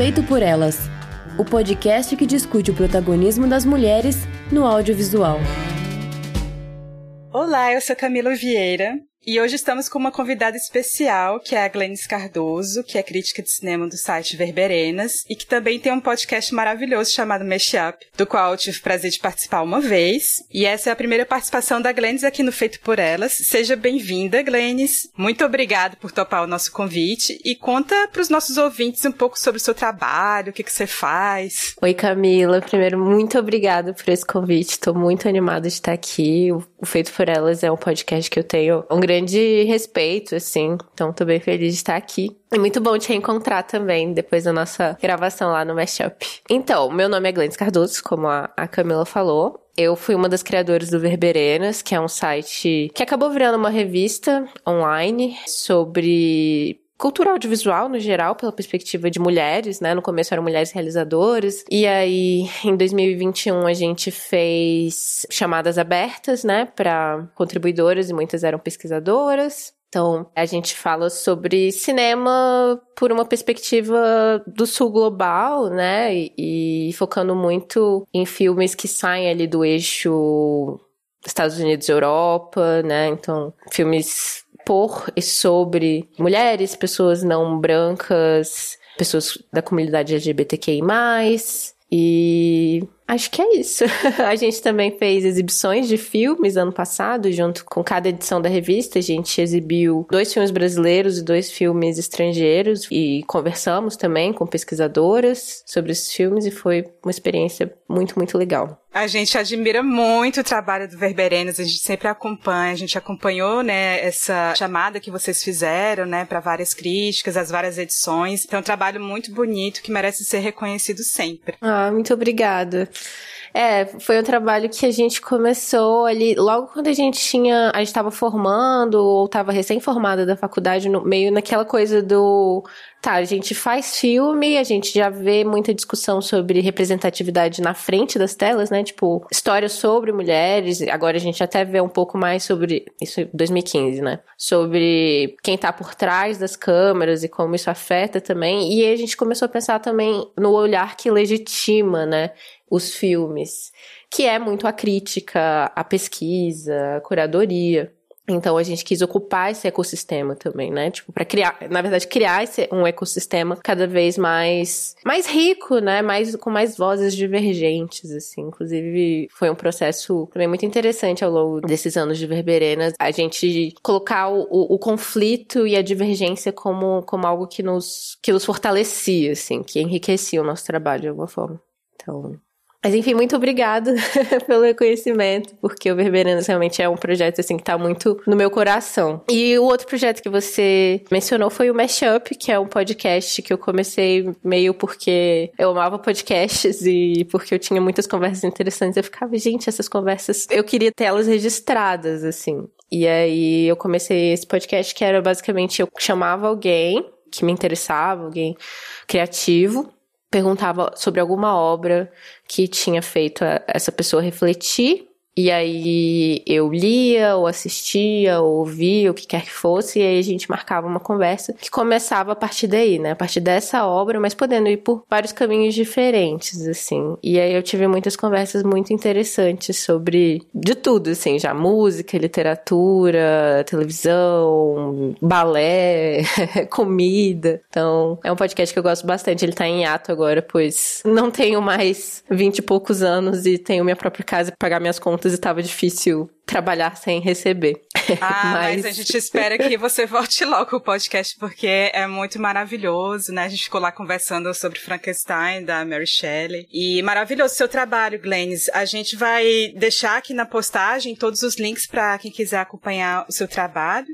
Feito por Elas o podcast que discute o protagonismo das mulheres no audiovisual. Olá, eu sou Camila Vieira e hoje estamos com uma convidada especial, que é a Glennis Cardoso, que é crítica de cinema do site Verberenas e que também tem um podcast maravilhoso chamado Mashup, do qual eu tive o prazer de participar uma vez. E essa é a primeira participação da Glennis aqui no Feito por Elas. Seja bem-vinda, Glennis. Muito obrigada por topar o nosso convite e conta para os nossos ouvintes um pouco sobre o seu trabalho, o que, que você faz. Oi, Camila. Primeiro, muito obrigada por esse convite. Estou muito animada de estar aqui. O Feito por Elas é um podcast que eu tenho um grande respeito, assim. Então, tô bem feliz de estar aqui. E muito bom te reencontrar também, depois da nossa gravação lá no Mashup. Então, meu nome é Glennis Cardoso, como a, a Camila falou. Eu fui uma das criadoras do Verberenas, que é um site que acabou virando uma revista online sobre cultura audiovisual no geral, pela perspectiva de mulheres, né? No começo eram mulheres realizadoras. E aí, em 2021, a gente fez chamadas abertas, né, para contribuidoras e muitas eram pesquisadoras. Então, a gente fala sobre cinema por uma perspectiva do sul global, né? E, e, focando muito em filmes que saem ali do eixo Estados Unidos e Europa, né? Então, filmes por e sobre mulheres, pessoas não brancas, pessoas da comunidade LGBTQI+, e Acho que é isso. a gente também fez exibições de filmes ano passado, junto com cada edição da revista. A gente exibiu dois filmes brasileiros e dois filmes estrangeiros e conversamos também com pesquisadoras sobre esses filmes e foi uma experiência muito, muito legal. A gente admira muito o trabalho do Verberenas, a gente sempre acompanha, a gente acompanhou, né, essa chamada que vocês fizeram, né, para várias críticas, as várias edições. Então, é um trabalho muito bonito que merece ser reconhecido sempre. Ah, muito obrigada. É, foi um trabalho que a gente começou ali, logo quando a gente tinha, a gente estava formando ou estava recém-formada da faculdade, no, meio naquela coisa do, tá, a gente faz filme, a gente já vê muita discussão sobre representatividade na frente das telas, né? Tipo, histórias sobre mulheres, agora a gente até vê um pouco mais sobre, isso em 2015, né? Sobre quem tá por trás das câmeras e como isso afeta também. E a gente começou a pensar também no olhar que legitima, né? Os filmes, que é muito a crítica, a pesquisa, a curadoria. Então a gente quis ocupar esse ecossistema também, né? Tipo, para criar, na verdade, criar esse, um ecossistema cada vez mais mais rico, né? Mais com mais vozes divergentes assim. Inclusive, foi um processo também muito interessante ao longo desses anos de Verberenas, a gente colocar o, o, o conflito e a divergência como como algo que nos que nos fortalecia, assim, que enriquecia o nosso trabalho de alguma forma. Então, mas enfim, muito obrigada pelo reconhecimento, porque o Verberanos realmente é um projeto assim que tá muito no meu coração. E o outro projeto que você mencionou foi o Mashup, que é um podcast que eu comecei meio porque eu amava podcasts e porque eu tinha muitas conversas interessantes. Eu ficava, gente, essas conversas, eu queria ter elas registradas, assim. E aí eu comecei esse podcast que era basicamente eu chamava alguém que me interessava, alguém criativo, perguntava sobre alguma obra que tinha feito essa pessoa refletir e aí eu lia, ou assistia, ou ouvia, o que quer que fosse, e aí a gente marcava uma conversa que começava a partir daí, né? A partir dessa obra, mas podendo ir por vários caminhos diferentes, assim. E aí eu tive muitas conversas muito interessantes sobre de tudo, assim, já música, literatura, televisão, balé, comida. Então, é um podcast que eu gosto bastante. Ele tá em ato agora, pois não tenho mais vinte e poucos anos e tenho minha própria casa para pagar minhas contas e estava difícil trabalhar sem receber. Ah, mas... mas... a gente espera que você volte logo o podcast, porque é muito maravilhoso, né? A gente ficou lá conversando sobre Frankenstein, da Mary Shelley. E maravilhoso seu trabalho, Glennis. A gente vai deixar aqui na postagem todos os links para quem quiser acompanhar o seu trabalho.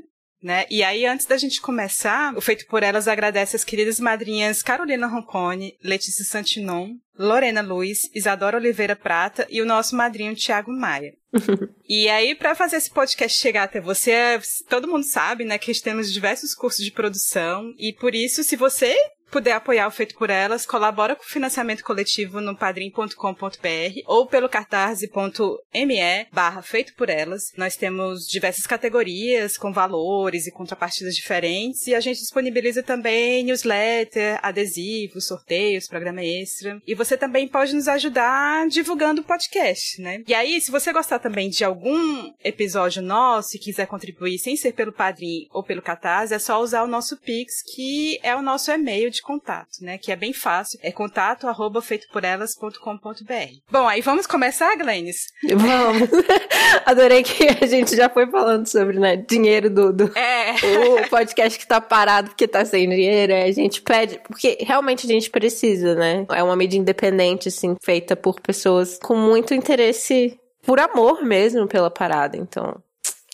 Né? E aí, antes da gente começar, o Feito por Elas agradece as queridas madrinhas Carolina Roncone, Letícia Santinon, Lorena Luiz, Isadora Oliveira Prata e o nosso madrinho Tiago Maia. e aí, para fazer esse podcast chegar até você, todo mundo sabe, né, que temos diversos cursos de produção e por isso, se você puder apoiar o Feito por Elas, colabora com o financiamento coletivo no padrim.com.br ou pelo catarse.me barra Feito por Elas. Nós temos diversas categorias com valores e contrapartidas diferentes e a gente disponibiliza também newsletter, adesivos, sorteios, programa extra. E você também pode nos ajudar divulgando o podcast, né? E aí, se você gostar também de algum episódio nosso e quiser contribuir sem ser pelo Padrim ou pelo Catarse, é só usar o nosso Pix, que é o nosso e-mail de contato, né? Que é bem fácil. É contato arroba feitoporelas.com.br. Bom, aí vamos começar, Glennis? Vamos. Adorei que a gente já foi falando sobre, né, dinheiro do, do é. o podcast que tá parado porque tá sem dinheiro. A gente pede, porque realmente a gente precisa, né? É uma mídia independente, assim, feita por pessoas com muito interesse por amor mesmo pela parada. Então,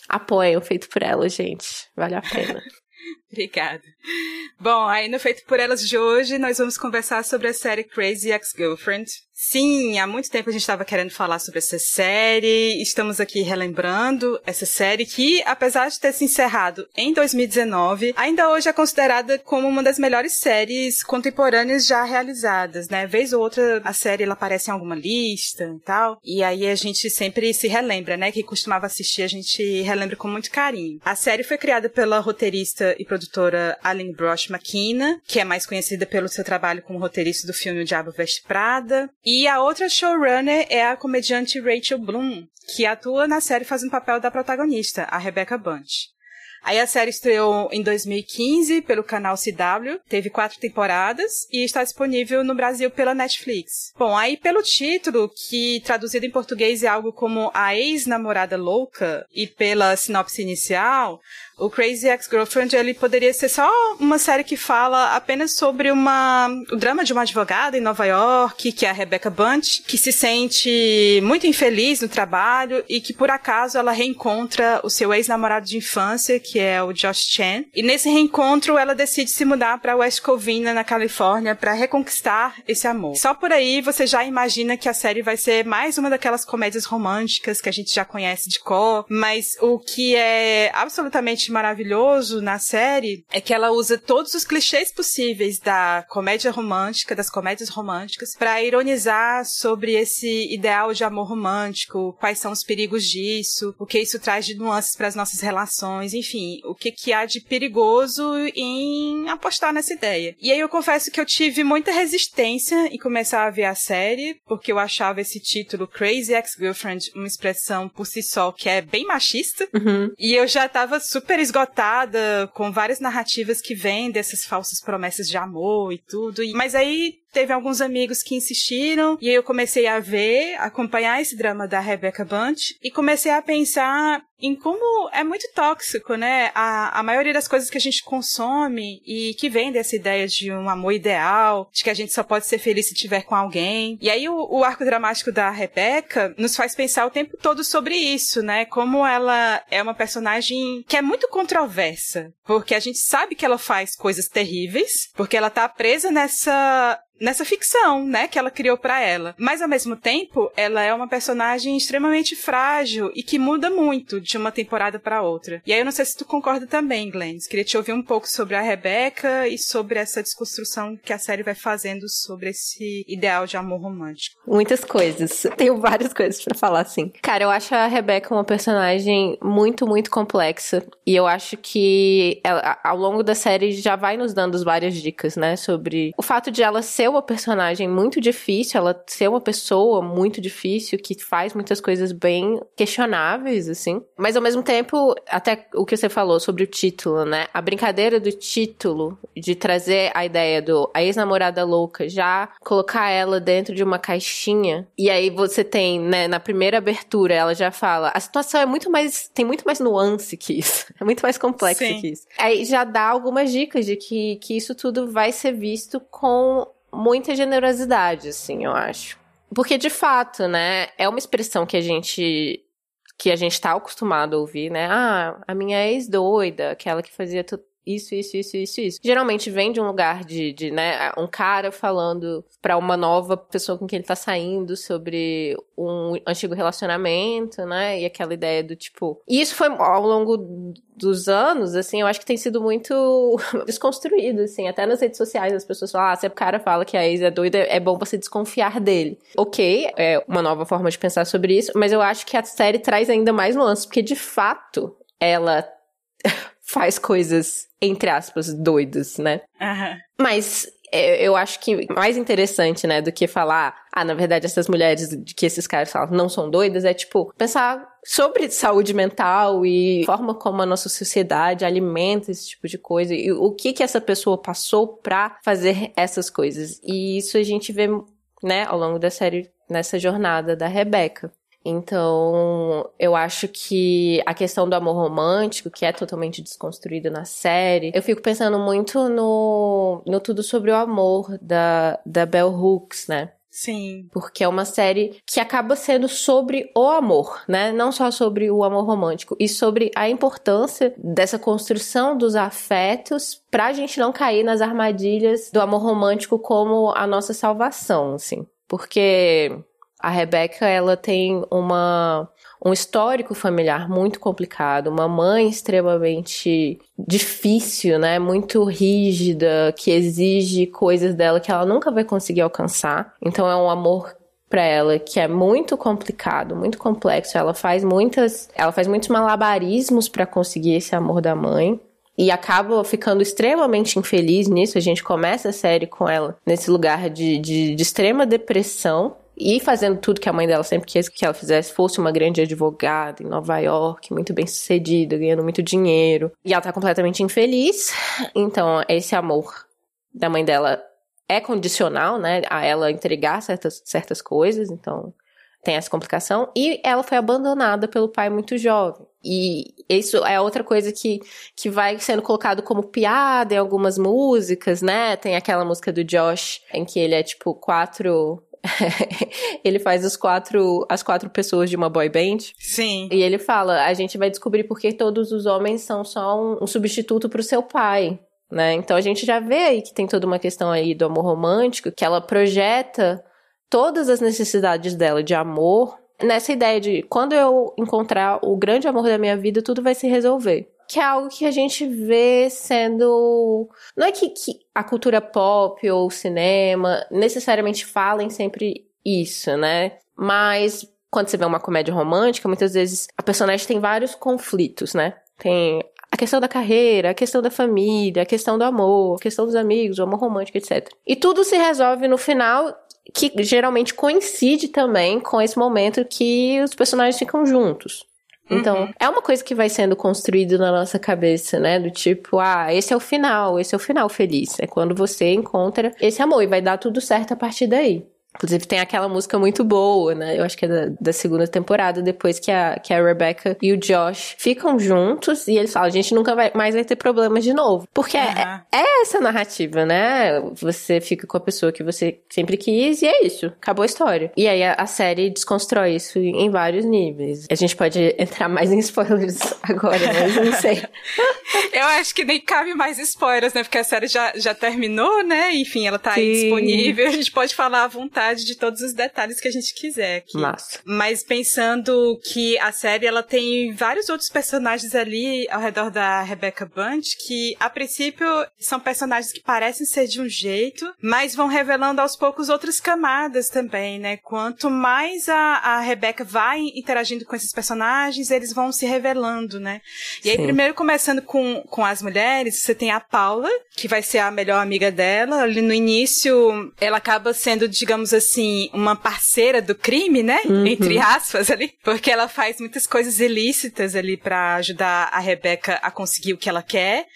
apoiem o feito por ela, gente. Vale a pena. Obrigada. Bom, aí no Feito por Elas de hoje, nós vamos conversar sobre a série Crazy Ex-Girlfriend. Sim, há muito tempo a gente estava querendo falar sobre essa série. Estamos aqui relembrando essa série que, apesar de ter se encerrado em 2019, ainda hoje é considerada como uma das melhores séries contemporâneas já realizadas, né? Vez ou outra a série ela aparece em alguma lista e tal. E aí a gente sempre se relembra, né? Que costumava assistir, a gente relembra com muito carinho. A série foi criada pela roteirista e produtora Aline Brosh McKenna, que é mais conhecida pelo seu trabalho como roteirista do filme O Diabo Veste Prada. E a outra showrunner é a comediante Rachel Bloom, que atua na série fazendo o papel da protagonista, a Rebecca Bunch. Aí a série estreou em 2015 pelo canal CW, teve quatro temporadas e está disponível no Brasil pela Netflix. Bom, aí pelo título, que traduzido em português é algo como A Ex-Namorada Louca, e pela sinopse inicial, o Crazy Ex-Girlfriend, ele poderia ser só uma série que fala apenas sobre uma, o drama de uma advogada em Nova York, que é a Rebecca Bunch, que se sente muito infeliz no trabalho e que por acaso ela reencontra o seu ex-namorado de infância, que é o Josh Chan. E nesse reencontro ela decide se mudar para West Covina, na Califórnia, para reconquistar esse amor. Só por aí você já imagina que a série vai ser mais uma daquelas comédias românticas que a gente já conhece de cor, mas o que é absolutamente maravilhoso na série é que ela usa todos os clichês possíveis da comédia romântica, das comédias românticas, para ironizar sobre esse ideal de amor romântico, quais são os perigos disso, o que isso traz de nuances para as nossas relações, enfim, o que, que há de perigoso em apostar nessa ideia. E aí eu confesso que eu tive muita resistência em começar a ver a série, porque eu achava esse título Crazy Ex-Girlfriend uma expressão por si só que é bem machista, uhum. e eu já tava super super esgotada, com várias narrativas que vêm dessas falsas promessas de amor e tudo. Mas aí teve alguns amigos que insistiram e eu comecei a ver, acompanhar esse drama da Rebecca Bunch e comecei a pensar em como é muito tóxico, né? A, a maioria das coisas que a gente consome e que vem dessa ideia de um amor ideal, de que a gente só pode ser feliz se tiver com alguém. E aí o, o arco dramático da Rebecca nos faz pensar o tempo todo sobre isso, né? Como ela é uma personagem que é muito controversa, porque a gente sabe que ela faz coisas terríveis, porque ela tá presa nessa nessa ficção, né, que ela criou para ela. Mas ao mesmo tempo, ela é uma personagem extremamente frágil e que muda muito de uma temporada para outra. E aí eu não sei se tu concorda também, Glenn. Queria te ouvir um pouco sobre a Rebecca e sobre essa desconstrução que a série vai fazendo sobre esse ideal de amor romântico. Muitas coisas. Tenho várias coisas para falar, assim. Cara, eu acho a Rebecca uma personagem muito, muito complexa. E eu acho que ela, ao longo da série já vai nos dando várias dicas, né, sobre o fato de ela ser ser uma personagem muito difícil, ela ser uma pessoa muito difícil, que faz muitas coisas bem questionáveis, assim. Mas ao mesmo tempo, até o que você falou sobre o título, né? A brincadeira do título, de trazer a ideia do a ex-namorada louca, já colocar ela dentro de uma caixinha. E aí você tem, né, na primeira abertura, ela já fala: a situação é muito mais. tem muito mais nuance que isso. É muito mais complexa que isso. Aí já dá algumas dicas de que, que isso tudo vai ser visto com muita generosidade, assim, eu acho. Porque, de fato, né, é uma expressão que a gente que a gente tá acostumado a ouvir, né? Ah, a minha ex doida, aquela que fazia. Isso, isso, isso, isso, isso. Geralmente vem de um lugar de, de né, um cara falando para uma nova pessoa com quem ele tá saindo sobre um antigo relacionamento, né? E aquela ideia do tipo. E isso foi ao longo dos anos, assim, eu acho que tem sido muito desconstruído, assim, até nas redes sociais as pessoas falam, ah, se o cara fala que a ex é doida, é bom você desconfiar dele. Ok, é uma nova forma de pensar sobre isso, mas eu acho que a série traz ainda mais nuances, porque de fato ela faz coisas, entre aspas, doidas, né? Uhum. Mas é, eu acho que mais interessante, né, do que falar, ah, na verdade, essas mulheres de que esses caras falam não são doidas, é tipo, pensar sobre saúde mental e forma como a nossa sociedade alimenta esse tipo de coisa e o que que essa pessoa passou pra fazer essas coisas. E isso a gente vê, né, ao longo da série, nessa jornada da Rebeca. Então, eu acho que a questão do amor romântico, que é totalmente desconstruída na série, eu fico pensando muito no, no Tudo Sobre o Amor, da, da Bell Hooks, né? Sim. Porque é uma série que acaba sendo sobre o amor, né? Não só sobre o amor romântico, e sobre a importância dessa construção dos afetos pra gente não cair nas armadilhas do amor romântico como a nossa salvação, assim. Porque a Rebecca, ela tem uma, um histórico familiar muito complicado, uma mãe extremamente difícil, né? Muito rígida, que exige coisas dela que ela nunca vai conseguir alcançar. Então é um amor para ela que é muito complicado, muito complexo. Ela faz muitas, ela faz muitos malabarismos para conseguir esse amor da mãe e acaba ficando extremamente infeliz nisso. A gente começa a série com ela nesse lugar de, de, de extrema depressão e fazendo tudo que a mãe dela sempre quis que ela fizesse, fosse uma grande advogada em Nova York, muito bem sucedida, ganhando muito dinheiro. E ela tá completamente infeliz. Então, esse amor da mãe dela é condicional, né, a ela entregar certas, certas coisas, então tem essa complicação. E ela foi abandonada pelo pai muito jovem. E isso é outra coisa que, que vai sendo colocado como piada em algumas músicas, né? Tem aquela música do Josh, em que ele é tipo quatro ele faz os quatro, as quatro pessoas de uma boy band. Sim. E ele fala: a gente vai descobrir porque todos os homens são só um, um substituto pro seu pai. Né? Então a gente já vê aí que tem toda uma questão aí do amor romântico, que ela projeta todas as necessidades dela de amor nessa ideia de quando eu encontrar o grande amor da minha vida, tudo vai se resolver que é algo que a gente vê sendo. Não é que, que a cultura pop ou o cinema necessariamente falem sempre isso, né? Mas quando você vê uma comédia romântica, muitas vezes a personagem tem vários conflitos, né? Tem a questão da carreira, a questão da família, a questão do amor, a questão dos amigos, o amor romântico, etc. E tudo se resolve no final, que geralmente coincide também com esse momento que os personagens ficam juntos. Então, uhum. é uma coisa que vai sendo construído na nossa cabeça, né? Do tipo, ah, esse é o final, esse é o final feliz. É quando você encontra esse amor e vai dar tudo certo a partir daí. Inclusive tem aquela música muito boa, né? Eu acho que é da, da, segunda temporada, depois que a, que a Rebecca e o Josh ficam juntos e eles falam, a gente nunca vai, mais vai ter problemas de novo. Porque uhum. é, é, essa narrativa, né? Você fica com a pessoa que você sempre quis e é isso. Acabou a história. E aí a, a série desconstrói isso em, vários níveis. A gente pode entrar mais em spoilers agora, mas não sei. Eu acho que nem cabe mais spoilers, né? Porque a série já, já terminou, né? Enfim, ela tá Sim. aí disponível. A gente pode falar à vontade vontade de todos os detalhes que a gente quiser aqui. Massa. Mas pensando que a série ela tem vários outros personagens ali ao redor da Rebecca Bunch que a princípio são personagens que parecem ser de um jeito, mas vão revelando aos poucos outras camadas também, né? Quanto mais a, a Rebecca vai interagindo com esses personagens, eles vão se revelando, né? E aí, primeiro começando com, com as mulheres, você tem a Paula, que vai ser a melhor amiga dela. Ali no início, ela acaba sendo, digamos assim, uma parceira do crime, né? Uhum. Entre aspas ali. Porque ela faz muitas coisas ilícitas ali para ajudar a Rebeca a conseguir o que ela quer.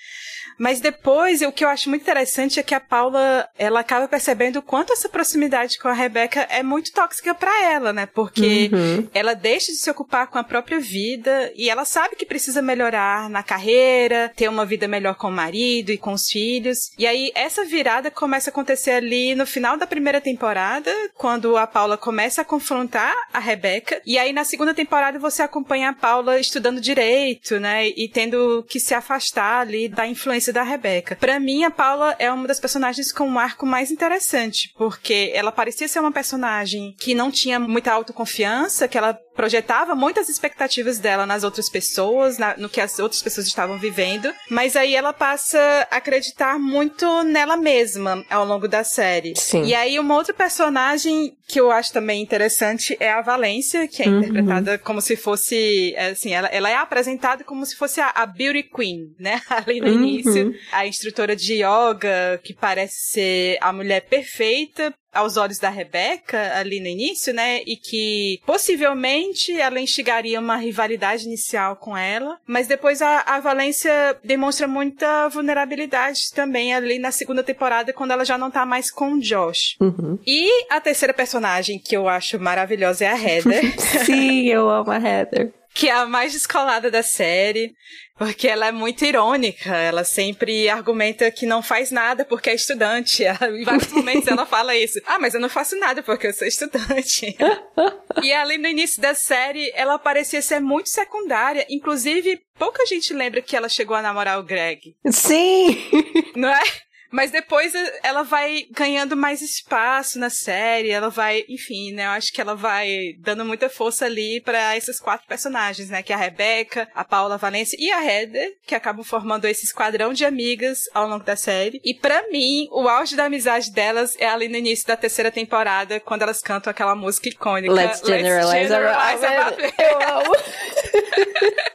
Mas depois, o que eu acho muito interessante é que a Paula, ela acaba percebendo o quanto essa proximidade com a Rebeca é muito tóxica para ela, né? Porque uhum. ela deixa de se ocupar com a própria vida e ela sabe que precisa melhorar na carreira, ter uma vida melhor com o marido e com os filhos. E aí, essa virada começa a acontecer ali no final da primeira temporada, temporada, quando a Paula começa a confrontar a Rebeca. E aí na segunda temporada você acompanha a Paula estudando direito, né? E tendo que se afastar ali da influência da Rebeca. Para mim, a Paula é uma das personagens com um arco mais interessante, porque ela parecia ser uma personagem que não tinha muita autoconfiança, que ela projetava muitas expectativas dela nas outras pessoas, na, no que as outras pessoas estavam vivendo, mas aí ela passa a acreditar muito nela mesma ao longo da série. Sim. E aí uma outra personagem que eu acho também interessante é a Valência, que é Uhum. interpretada como se fosse, assim, ela, ela é apresentada como se fosse a, a Beauty Queen, né? Ali no Uhum. início, a instrutora de yoga, que parece ser a mulher perfeita aos olhos da Rebeca ali no início, né? E que possivelmente ela instigaria uma rivalidade inicial com ela, mas depois a, a Valência demonstra muita vulnerabilidade também ali na segunda temporada, quando ela já não tá mais com o Josh. Uhum. E a terceira personagem que eu acho maravilhosa é a Heather. Sim, eu amo a Heather. que é a mais descolada da série, porque ela é muito irônica. Ela sempre argumenta que não faz nada porque é estudante. Ela, em vários momentos ela fala isso. Ah, mas eu não faço nada porque eu sou estudante. e ali no início da série, ela parecia ser muito secundária. Inclusive, pouca gente lembra que ela chegou a namorar o Greg. Sim! Não é? Mas depois eh, ela vai ganhando mais espaço na série, ela vai, enfim, né? Eu acho que ela vai dando muita força ali para esses quatro personagens, né? Que é a Rebeca, a Paula Valência e a Heather, que acabam formando esse esquadrão de amigas ao longo da série. E para mim, o auge da amizade delas é ali no início da terceira temporada, quando elas cantam aquela música icônica. Let's generalize, Generalize about about Eu amo.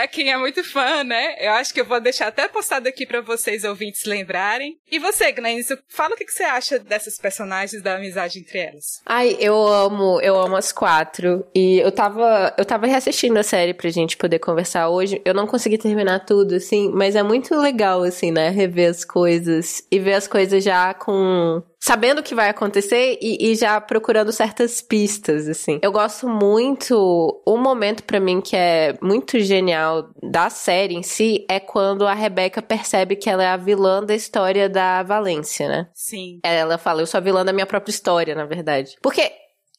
pra quem é muito fã, né? Eu acho que eu vou deixar até postado aqui pra vocês ouvintes lembrarem. E você, Glenn, fala o que que você acha dessas personagens da amizade entre elas. Ai, eu amo, eu amo as quatro. E eu tava, eu tava reassistindo a série pra gente poder conversar hoje. Eu não consegui terminar tudo, assim, mas é muito legal, assim, né? Rever as coisas e ver as coisas já com. Sabendo o que vai acontecer e, e já procurando certas pistas, assim. Eu gosto muito. Um momento pra mim que é muito genial da série em si é quando a Rebeca percebe que ela é a vilã da história da Valência, né? Sim. Ela fala, eu sou a vilã da minha própria história, na verdade. Porque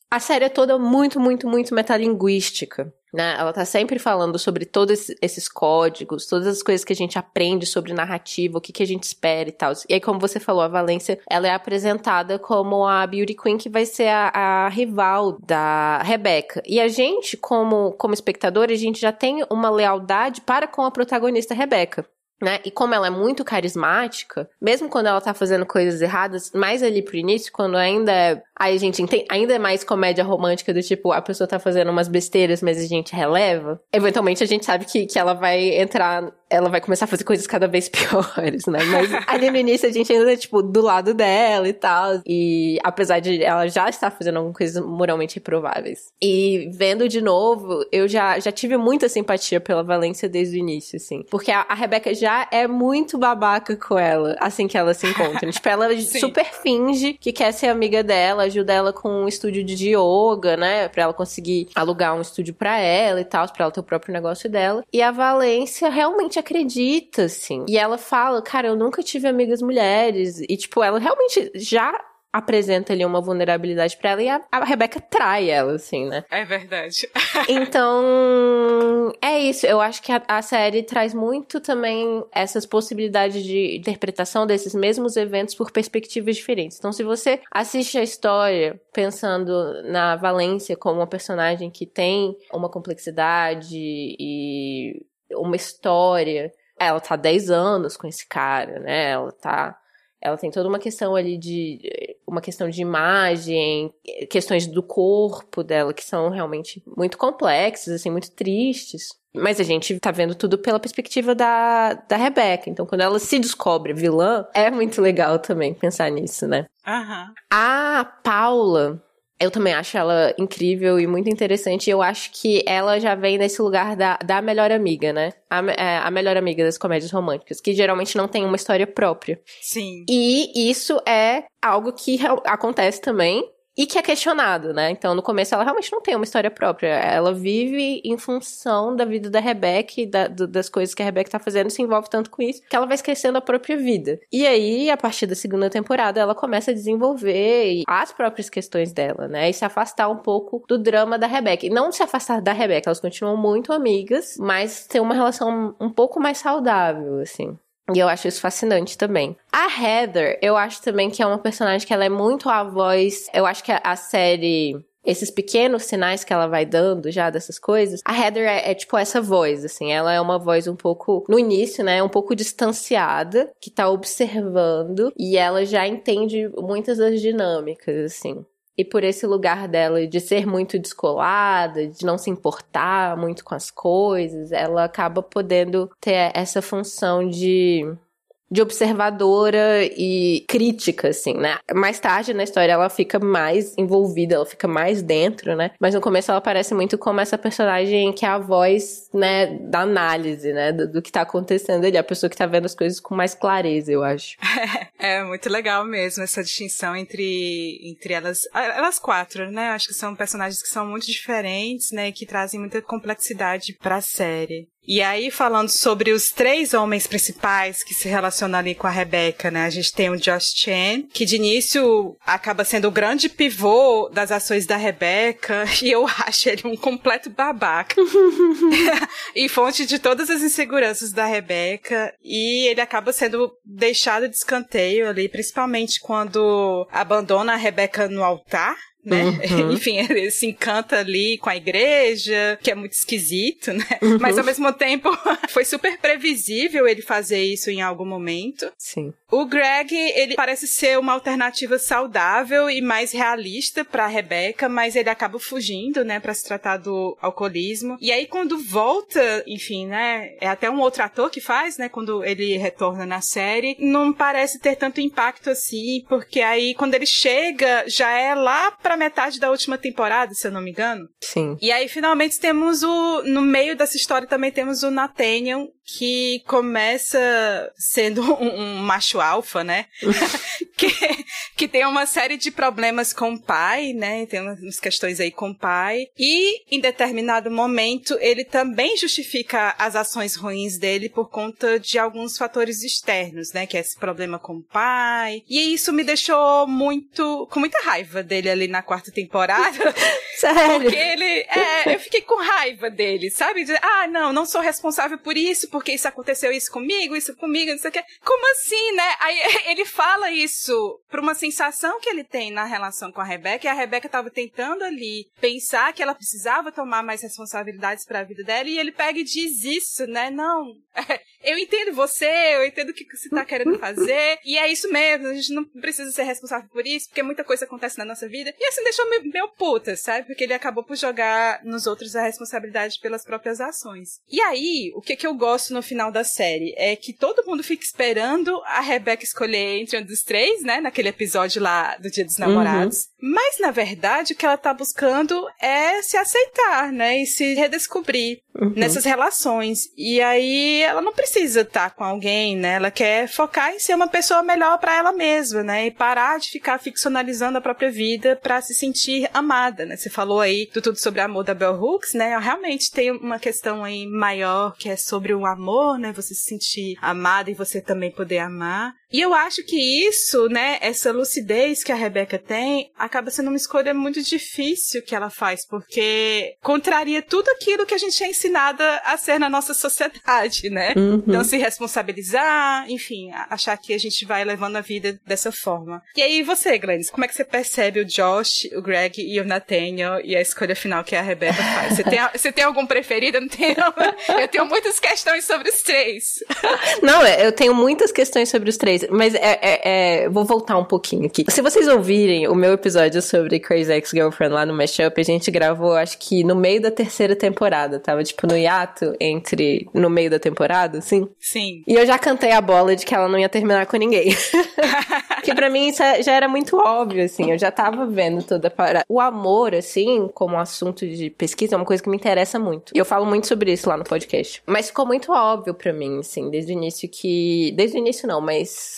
a série é toda muito, muito, muito metalinguística. Né? Ela tá sempre falando sobre todos esses códigos, todas as coisas que a gente aprende sobre narrativa, o que, que a gente espera e tal. E aí, como você falou, a Valência, ela é apresentada como a Beauty Queen que vai ser a, a rival da Rebecca. E a gente, como, como espectador, a gente já tem uma lealdade para com a protagonista Rebecca. Né? E como ela é muito carismática, mesmo quando ela tá fazendo coisas erradas, mais ali pro início, quando ainda é. Aí a gente entende, ainda é mais comédia romântica do tipo, a pessoa tá fazendo umas besteiras, mas a gente releva. Eventualmente a gente sabe que, que ela vai entrar. Ela vai começar a fazer coisas cada vez piores, né? Mas ali no início a gente ainda é, tipo, do lado dela e tal. E apesar de ela já estar fazendo algumas coisas moralmente reprováveis. E vendo de novo, eu já, já tive muita simpatia pela Valência desde o início, assim. Porque a, a Rebeca já é muito babaca com ela, assim que elas se encontram. tipo, ela super finge que quer ser amiga dela, ajuda ela com um estúdio de yoga, né? Pra ela conseguir alugar um estúdio pra ela e tal, pra ela ter o próprio negócio dela. E a Valência realmente acredita, assim. E ela fala, cara, eu nunca tive amigas mulheres. E, tipo, ela realmente já apresenta ali uma vulnerabilidade pra ela e a, a Rebeca trai ela, assim, né? É verdade. Então, é isso. Eu acho que a, a, série traz muito também essas possibilidades de interpretação desses mesmos eventos por perspectivas diferentes. Então, se você assiste a história pensando na Valência como uma personagem que tem uma complexidade e uma história, ela tá há 10 anos com esse cara, né? Ela tá ela tem toda uma questão ali de uma questão de imagem, questões do corpo dela que são realmente muito complexas, assim, muito tristes. Mas a gente tá vendo tudo pela perspectiva da, da Rebecca. Então, quando ela se descobre vilã, é muito legal também pensar nisso, né? Uhum. A Paula, eu também acho ela incrível e muito interessante. Eu acho que ela já vem nesse lugar da, da melhor amiga, né? A, é, a melhor amiga das comédias românticas, que geralmente não tem uma história própria. Sim. E isso é algo que acontece também. E que é questionado, né? Então, no começo, ela realmente não tem uma história própria. Ela vive em função da vida da Rebecca e da, do, das coisas que a Rebecca tá fazendo, se envolve tanto com isso, que ela vai esquecendo a própria vida. E aí, a partir da segunda temporada, ela começa a desenvolver as próprias questões dela, né? E se afastar um pouco do drama da Rebecca. E não se afastar da Rebecca, elas continuam muito amigas, mas ter uma relação um pouco mais saudável, assim. E eu acho isso fascinante também. A Heather, eu acho também que é uma personagem que ela é muito a voz. Eu acho que a série esses pequenos sinais que ela vai dando já dessas coisas, a Heather é, é, tipo essa voz, assim, ela é uma voz um pouco, no início, né, um pouco distanciada, que tá observando, e ela já entende muitas das dinâmicas, assim. E por esse lugar dela de ser muito descolada, de não se importar muito com as coisas, ela acaba podendo ter essa função de de observadora e crítica, assim, né? Mais tarde na história ela fica mais envolvida, ela fica mais dentro, né? Mas no começo ela parece muito como essa personagem que é a voz, né, da análise, né? Do, do que tá acontecendo ali, a pessoa que tá vendo as coisas com mais clareza, eu acho. É, muito legal mesmo essa distinção entre, entre elas, elas quatro, né? Acho que são personagens que são muito diferentes, né? E que trazem muita complexidade pra série. E aí, falando sobre os três homens principais que se relacionam ali com a Rebecca, né? A gente tem o Josh Chen, que de início acaba sendo o grande pivô das ações da Rebecca, e eu acho ele um completo babaca. e fonte de todas as inseguranças da Rebecca, e ele acaba sendo deixado de escanteio ali, principalmente quando abandona a Rebecca no altar, né? Uhum. Enfim, ele se encanta ali com a igreja, que é muito esquisito, né? Uhum. Mas ao mesmo tempo foi super previsível ele fazer isso em algum momento. Sim. O Greg, ele parece ser uma alternativa saudável e mais realista para Rebecca, mas ele acaba fugindo, né, para se tratar do alcoolismo. E aí quando volta, enfim, né, é até um outro ator que faz, né, quando ele retorna na série, não parece ter tanto impacto assim, porque aí quando ele chega, já é lá pra metade da última temporada, se eu não me engano. Sim. E aí finalmente temos o no meio dessa história também temos o Nathaniel, que começa sendo um, um macho alfa, né? que, que tem uma série de problemas com o pai, né? Tem umas questões aí com o pai. E, em determinado momento, ele também justifica as ações ruins dele por conta de alguns fatores externos, né? Que é esse problema com o pai. E isso me deixou muito, com muita raiva dele ali na quarta temporada. Sério? Porque ele, é, eu fiquei com raiva dele, sabe? De, ah, não, não sou responsável por isso, porque isso aconteceu isso comigo, isso comigo, não sei o que. Como assim, né? Aí ele fala isso por uma sensação que ele tem na relação com a Rebeca, e a Rebeca estava tentando ali pensar que ela precisava tomar mais responsabilidades para a vida dela, e ele pega e diz isso, né? Não, eu entendo você, eu entendo o que você tá querendo fazer, e é isso mesmo, a gente não precisa ser responsável por isso, porque muita coisa acontece na nossa vida. E assim deixou meu, meu puta, sabe? Porque ele acabou por jogar nos outros a responsabilidade pelas próprias ações. E aí, o que que eu gosto no final da série é que todo mundo fica esperando a Rebecca escolher entre um dos três, né? Naquele episódio lá do Dia dos Namorados. Uhum. Mas, na verdade, o que ela tá buscando é se aceitar, né? E se redescobrir uhum. nessas relações. E aí, ela não precisa estar tá com alguém, né? Ela quer focar em ser uma pessoa melhor para ela mesma, né? E parar de ficar ficcionalizando a própria vida para se sentir amada, né? Você falou aí do tudo sobre amor da Bell Hooks, né? Realmente tem uma questão aí maior que é sobre o amor, né? Você se sentir amada e você também poder amar. E eu acho que isso, né, essa lucidez que a Rebeca tem, acaba sendo uma escolha muito difícil que ela faz, porque contraria tudo aquilo que a gente é ensinada a ser na nossa sociedade, né? Uhum. Então se responsabilizar, enfim, achar que a gente vai levando a vida dessa forma. E aí você, Glennis, como é que você percebe o Josh, o Greg e o Nathaniel e a escolha final que a Rebeca faz? Você tem, você tem algum preferido? Eu não tenho. Eu tenho muitas questões sobre os três. Não, eu tenho muitas questões sobre os três mas é, é, é, vou voltar um pouquinho aqui. Se vocês ouvirem o meu episódio sobre Crazy Ex-Girlfriend lá no Mashup, a gente gravou, acho que no meio da terceira temporada. Tava, tipo, no hiato entre... No meio da temporada, assim. Sim. E eu já cantei a bola de que ela não ia terminar com ninguém. que para mim isso é, já era muito óbvio, assim. Eu já tava vendo toda a parada. O amor, assim, como assunto de pesquisa, é uma coisa que me interessa muito. E eu falo muito sobre isso lá no podcast. Mas ficou muito óbvio para mim, assim, desde o início que... Desde o início não, mas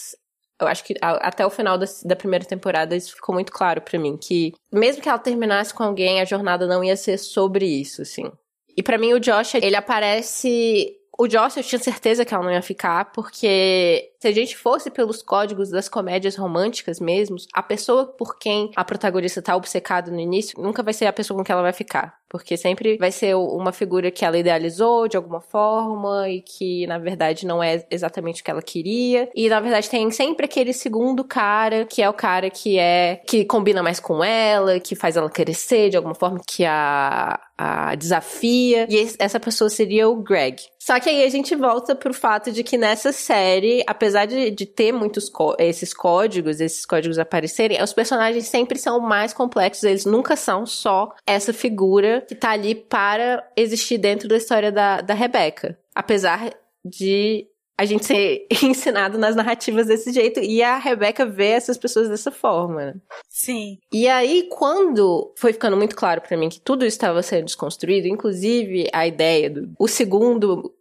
Eu acho que a, até o final da, da primeira temporada isso ficou muito claro para mim, que mesmo que ela terminasse com alguém, a jornada não ia ser sobre isso, assim. E para mim o Josh, ele aparece o Josh, eu tinha certeza que ela não ia ficar, porque se a gente fosse pelos códigos das comédias românticas mesmo, a pessoa por quem a protagonista tá obcecada no início nunca vai ser a pessoa com quem ela vai ficar. Porque sempre vai ser uma figura que ela idealizou de alguma forma e que, na verdade, não é exatamente o que ela queria. E, na verdade, tem sempre aquele segundo cara, que é o cara que é. que combina mais com ela, que faz ela crescer de alguma forma, que a, a desafia. E essa pessoa seria o Greg. Só que aí a gente volta pro fato de que nessa série, apesar de, de ter muitos esses códigos, esses códigos aparecerem, os personagens sempre são mais complexos. Eles nunca são só essa figura que tá ali para existir dentro da história da, da Rebecca. Apesar de a gente ser ensinado nas narrativas desse jeito e a Rebecca vê essas pessoas dessa forma. Né? Sim. E aí, quando foi ficando muito claro para mim que tudo estava sendo desconstruído, inclusive a ideia do o segundo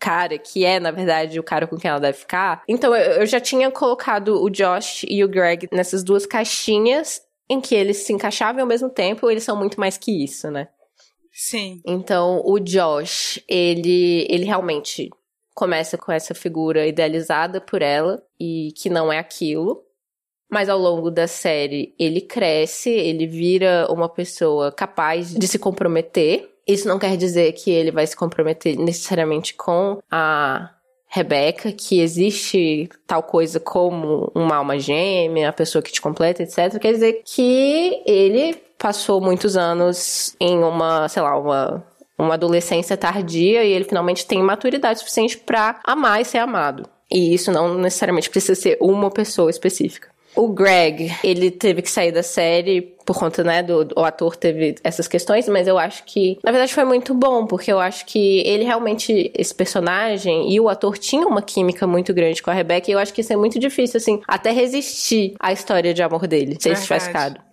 cara, que é, na verdade, o cara com quem ela deve ficar. Então, eu, eu já tinha colocado o Josh e o Greg nessas duas caixinhas em que eles se encaixavam ao mesmo tempo, eles são muito mais que isso, né? Sim. Então, o Josh, ele, ele realmente começa com essa figura idealizada por ela e que não é aquilo. Mas ao longo da série, ele cresce, ele vira uma pessoa capaz de se comprometer. Isso não quer dizer que ele vai se comprometer necessariamente com a Rebeca, que existe tal coisa como uma alma gêmea, a pessoa que te completa, etc. Quer dizer que ele passou muitos anos em uma, sei lá, uma, uma adolescência tardia e ele finalmente tem maturidade suficiente para amar e ser amado. E isso não necessariamente precisa ser uma pessoa específica. O Greg, ele teve que sair da série por conta, né, do, do o ator teve essas questões, mas eu acho que, na verdade, foi muito bom, porque eu acho que ele realmente, esse personagem e o ator tinham uma química muito grande com a Rebecca, e eu acho que isso é muito difícil, assim, até resistir à história de amor dele, se tivesse ficado.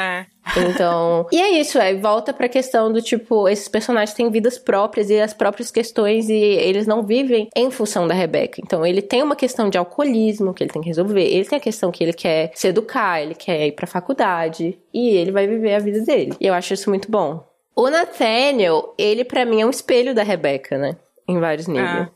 É. Então. e é isso, é. Volta pra questão do tipo, esses personagens têm vidas próprias e as próprias questões e eles não vivem em função da Rebeca. Então ele tem uma questão de alcoolismo que ele tem que resolver. Ele tem a questão que ele quer se educar, ele quer ir pra faculdade. E ele vai viver a vida dele. E eu acho isso muito bom. O Nathaniel, ele para mim é um espelho da Rebeca, né? Em vários níveis. Ah.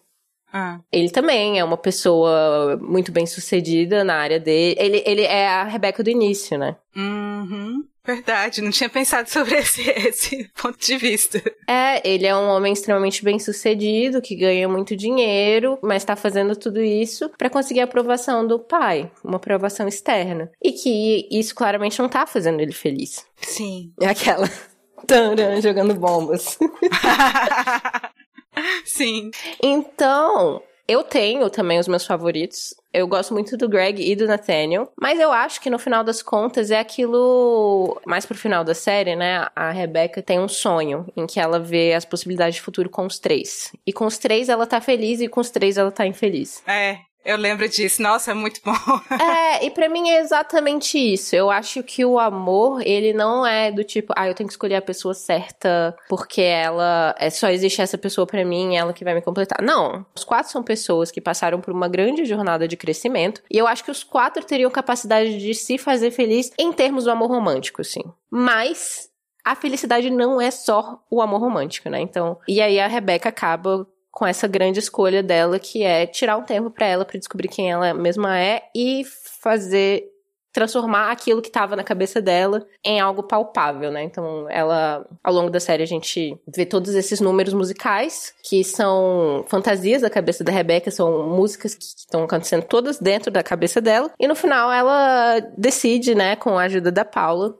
Ah. Ele também é uma pessoa muito bem sucedida na área dele. Ele, ele é a Rebeca do início, né? Uhum. Verdade, não tinha pensado sobre esse, esse ponto de vista. É, ele é um homem extremamente bem sucedido, que ganha muito dinheiro, mas tá fazendo tudo isso para conseguir a aprovação do pai, uma aprovação externa. E que isso claramente não tá fazendo ele feliz. Sim. É aquela. Taran, jogando bombas. Sim. Então, eu tenho também os meus favoritos. Eu gosto muito do Greg e do Nathaniel. Mas eu acho que no final das contas é aquilo. Mais pro final da série, né? A Rebecca tem um sonho em que ela vê as possibilidades de futuro com os três. E com os três ela tá feliz e com os três ela tá infeliz. É, eu lembro disso. Nossa, é muito bom. é, e para mim é exatamente isso. Eu acho que o amor, ele não é do tipo, ah, eu tenho que escolher a pessoa certa porque ela é só existe essa pessoa para mim, ela que vai me completar. Não, os quatro são pessoas que passaram por uma grande jornada de crescimento, e eu acho que os quatro teriam capacidade de se fazer feliz em termos do amor romântico, sim. Mas a felicidade não é só o amor romântico, né? Então, e aí a Rebeca acaba com essa grande escolha dela, que é tirar um tempo para ela para descobrir quem ela mesma é e fazer transformar aquilo que estava na cabeça dela em algo palpável, né? Então, ela ao longo da série a gente vê todos esses números musicais que são fantasias da cabeça da Rebecca, são músicas que estão acontecendo todas dentro da cabeça dela, e no final ela decide, né, com a ajuda da Paula,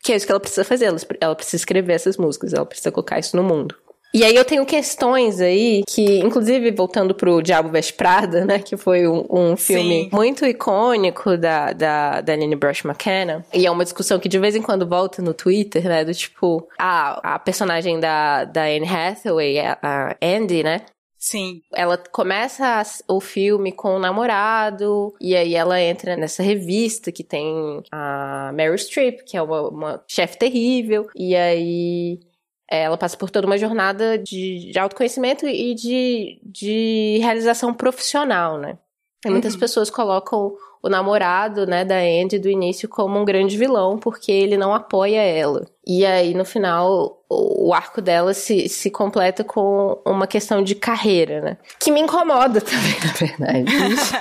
que é isso que ela precisa fazer, ela precisa escrever essas músicas, ela precisa colocar isso no mundo. E aí eu tenho questões aí que, inclusive, voltando pro Diabo Veste Prada, né? Que foi um, um filme Sim. muito icônico da, da, da Lynne Brush McKenna. E é uma discussão que de vez em quando volta no Twitter, né? Do tipo, a, a personagem da, da Anne Hathaway, a, a Andy, né? Sim. Ela começa o filme com o namorado, e aí ela entra nessa revista que tem a Meryl Streep, que é uma, uma chefe terrível, e aí ela passa por toda uma jornada de, de autoconhecimento e de, de realização profissional, né? E muitas uhum. pessoas colocam o namorado, né, da Andy do início como um grande vilão, porque ele não apoia ela. E aí, no final, o arco dela se, se completa com uma questão de carreira, né? Que me incomoda também, na verdade.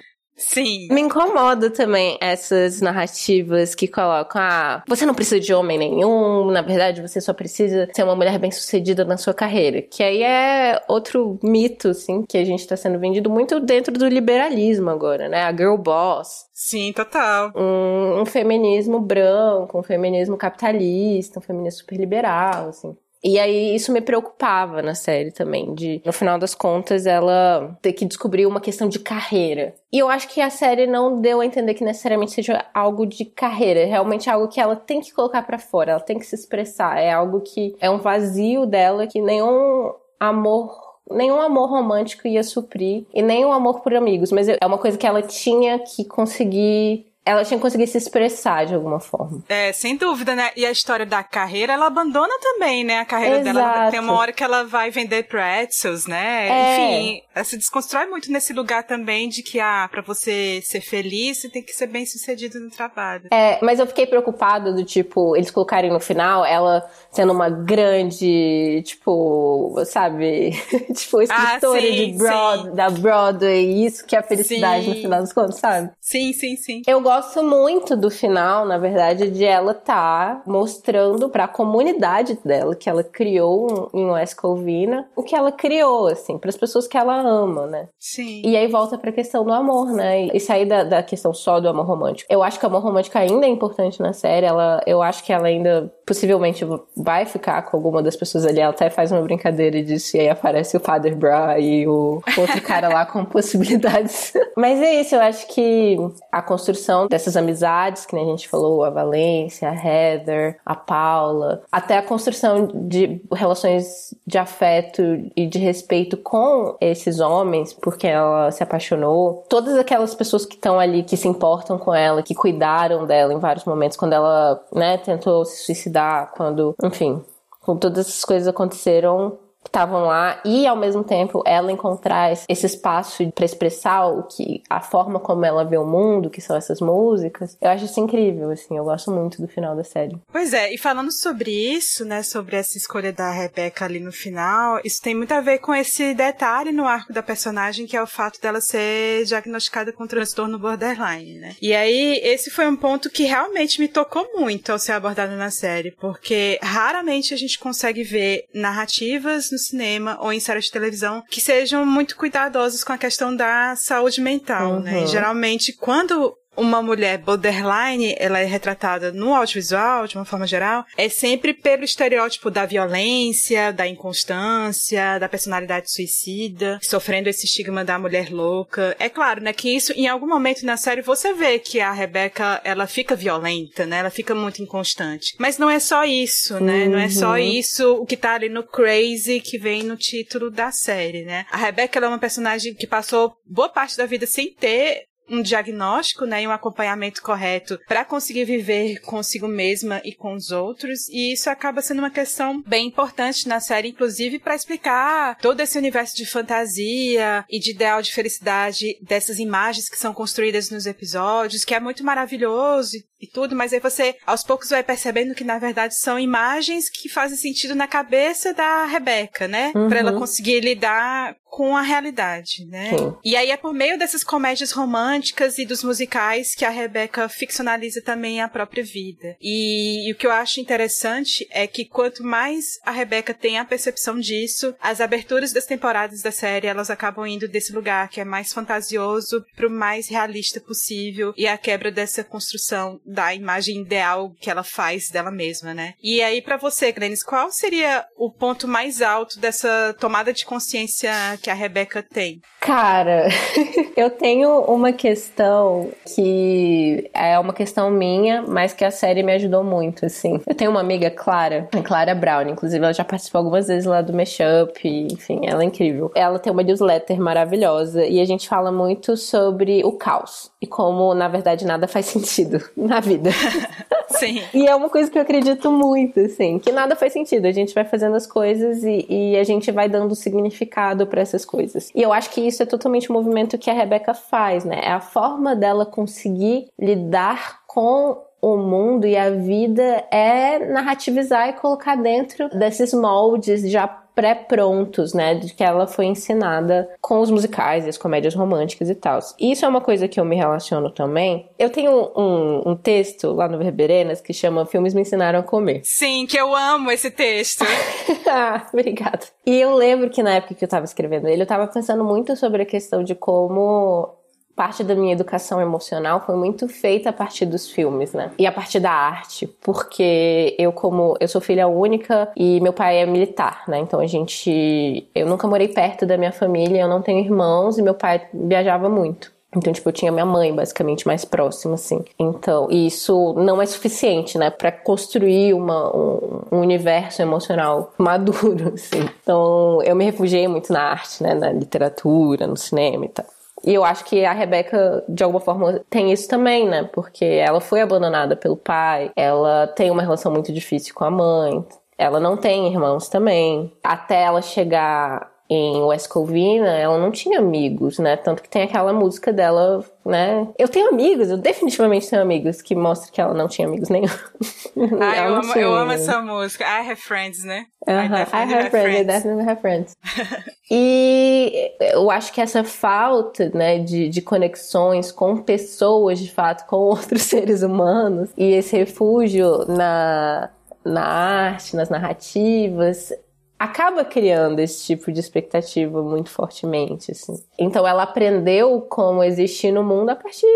Sim. Me incomoda também essas narrativas que colocam, ah, você não precisa de homem nenhum, na verdade você só precisa ser uma mulher bem-sucedida na sua carreira. Que aí é outro mito, assim, que a gente tá sendo vendido muito dentro do liberalismo agora, né? A girl boss. Sim, total. Um, um feminismo branco, um feminismo capitalista, um feminismo super liberal, assim. E aí isso me preocupava na série também, de no final das contas ela ter que descobrir uma questão de carreira. E eu acho que a série não deu a entender que necessariamente seja algo de carreira, é realmente algo que ela tem que colocar para fora, ela tem que se expressar, é algo que é um vazio dela que nenhum amor nenhum amor romântico ia suprir e nem um amor por amigos, mas é uma coisa que ela tinha que conseguir ela tinha conseguido se expressar de alguma forma. É, sem dúvida, né? E a história da carreira, ela abandona também, né? A carreira Exato. dela tem uma hora que ela vai vender pretzels, né? É. Enfim, ela se desconstrói muito nesse lugar também de que, ah, pra você ser feliz, você tem que ser bem sucedido no trabalho. É, mas eu fiquei preocupada do tipo, eles colocarem no final ela sendo uma grande, tipo, sabe? tipo, ah, escritora ah, sim, de Broad, da Broadway, isso que é a felicidade sim. no final dos contos, sabe? Sim, sim, sim. Eu gosto muito do final, na verdade, de ela tá mostrando para a comunidade dela que ela criou em West Covina o que ela criou, assim, para as pessoas que ela ama, né? Sim. E aí volta para a questão do amor, né? E sair da, da questão só do amor romântico. Eu acho que o amor romântico ainda é importante na série. Ela, eu acho que ela ainda possivelmente vai ficar com alguma das pessoas ali. Ela até faz uma brincadeira e diz e aí aparece o Father Bra e o outro cara lá com possibilidades. Mas é isso, eu acho que a construção dessas amizades, que nem a gente falou, a Valência, a Heather, a Paula, até a construção de relações de afeto e de respeito com esses homens, porque ela se apaixonou. Todas aquelas pessoas que estão ali, que se importam com ela, que cuidaram dela em vários momentos, quando ela, né, tentou se suicidar, quando, enfim, quando todas essas coisas aconteceram, que estavam lá e ao mesmo tempo ela encontrar esse espaço para expressar o que a forma como ela vê o mundo, que são essas músicas. Eu acho isso incrível, assim, eu gosto muito do final da série. Pois é, e falando sobre isso, né, sobre essa escolha da Rebecca ali no final, isso tem muito a ver com esse detalhe no arco da personagem que é o fato dela ser diagnosticada com transtorno borderline, né? E aí esse foi um ponto que realmente me tocou muito ao ser abordado na série, porque raramente a gente consegue ver narrativas no cinema ou em séries de televisão que sejam muito cuidadosos com a questão da saúde mental, né? uhum. né? geralmente, quando uma mulher borderline, ela é retratada no audiovisual, de uma forma geral, é sempre pelo estereótipo da violência, da inconstância, da personalidade suicida, sofrendo esse estigma da mulher louca. É claro, né, que isso, em algum momento na série, você vê que a Rebecca, ela fica violenta, né, ela fica muito inconstante. Mas não é só isso, né, uhum. não é só uhum. isso o que tá ali no Crazy, que vem no título da série, né. A Rebecca, ela é uma personagem que passou boa parte da vida sem ter um diagnóstico, né, e um acompanhamento correto para conseguir viver consigo mesma e com os outros, e isso acaba sendo uma questão bem importante na série, inclusive para explicar todo esse universo de fantasia e de ideal de felicidade dessas imagens que são construídas nos episódios, que é muito maravilhoso e tudo, mas aí você aos poucos vai percebendo que na verdade são imagens que fazem sentido na cabeça da Rebeca, né, uhum. para ela conseguir lidar com a realidade, né? Sim. E aí é por meio dessas comédias românticas e dos musicais que a Rebecca ficcionaliza também a própria vida. E, e, o que eu acho interessante é que quanto mais a Rebecca tem a percepção disso, as aberturas das temporadas da série, elas acabam indo desse lugar que é mais fantasioso pro mais realista possível e a quebra dessa construção da imagem ideal que ela faz dela mesma, né? E aí para você, Glennis, qual seria o ponto mais alto dessa tomada de consciência que a Rebeca tem? Cara, eu tenho uma questão que é uma questão minha, mas que a série me ajudou muito, assim. Eu tenho uma amiga, Clara, a Clara Brown, inclusive ela já participou algumas vezes lá do Mashup, enfim, ela é incrível. Ela tem uma newsletter maravilhosa e a gente fala muito sobre o caos e como, na verdade, nada faz sentido na vida. Sim. E é uma coisa que eu acredito muito, assim, que nada faz sentido. A gente vai fazendo as coisas e, e a gente vai dando significado para essas coisas. E eu acho que isso é totalmente o movimento que a Rebeca faz, né? É a forma dela conseguir lidar com o mundo e a vida é narrativizar e colocar dentro desses moldes já pré-prontos, né, de que ela foi ensinada com os musicais e as comédias românticas e tal. E isso é uma coisa que eu me relaciono também. Eu tenho um, um texto lá no Verberenas que chama Filmes Me Ensinaram a Comer. Sim, que eu amo esse texto. ah, obrigada. E eu lembro que na época que eu tava escrevendo ele, eu tava pensando muito sobre a questão de como parte da minha educação emocional foi muito feita a partir dos filmes, né? E a partir da arte, porque eu como eu sou filha única e meu pai é militar, né? Então a gente eu nunca morei perto da minha família, eu não tenho irmãos e meu pai viajava muito. Então, tipo, eu tinha minha mãe basicamente mais próxima, assim. Então, isso não é suficiente, né, para construir uma, um, um, universo emocional maduro, assim. Então, eu me refugiei muito na arte, né, na literatura, no cinema e tal. E eu acho que a Rebeca, de alguma forma, tem isso também, né? Porque ela foi abandonada pelo pai, ela tem uma relação muito difícil com a mãe, ela não tem irmãos também. Até ela chegar em West Covina, ela não tinha amigos, né? Tanto que tem aquela música dela, né? Eu tenho amigos, eu definitivamente tenho amigos, que mostra que ela não tinha amigos nenhum. Ah, eu amo, eu amo essa música. I have friends, né? Uh -huh. I, I, have, have friends, I definitely have friends. e eu acho que essa falta, né, de, de conexões com pessoas, de fato, com outros seres humanos, e esse refúgio na na arte, nas narrativas, acaba criando esse tipo de expectativa muito fortemente, assim. Então ela aprendeu como existir no mundo a partir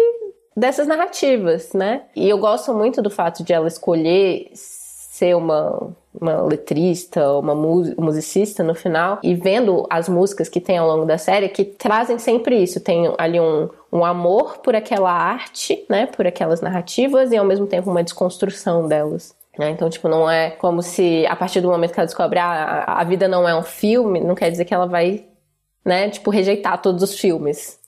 dessas narrativas, né? E eu gosto muito do fato de ela escolher ser uma, uma letrista, uma musicista no final, e vendo as músicas que tem ao longo da série, que trazem sempre isso. Tem ali um, um amor por aquela arte, né? Por aquelas narrativas, e ao mesmo tempo uma desconstrução delas. Né? Então, tipo, não é como se a partir do momento que ela descobre ah, a vida não é um filme, não quer dizer que ela vai, né, tipo, rejeitar todos os filmes.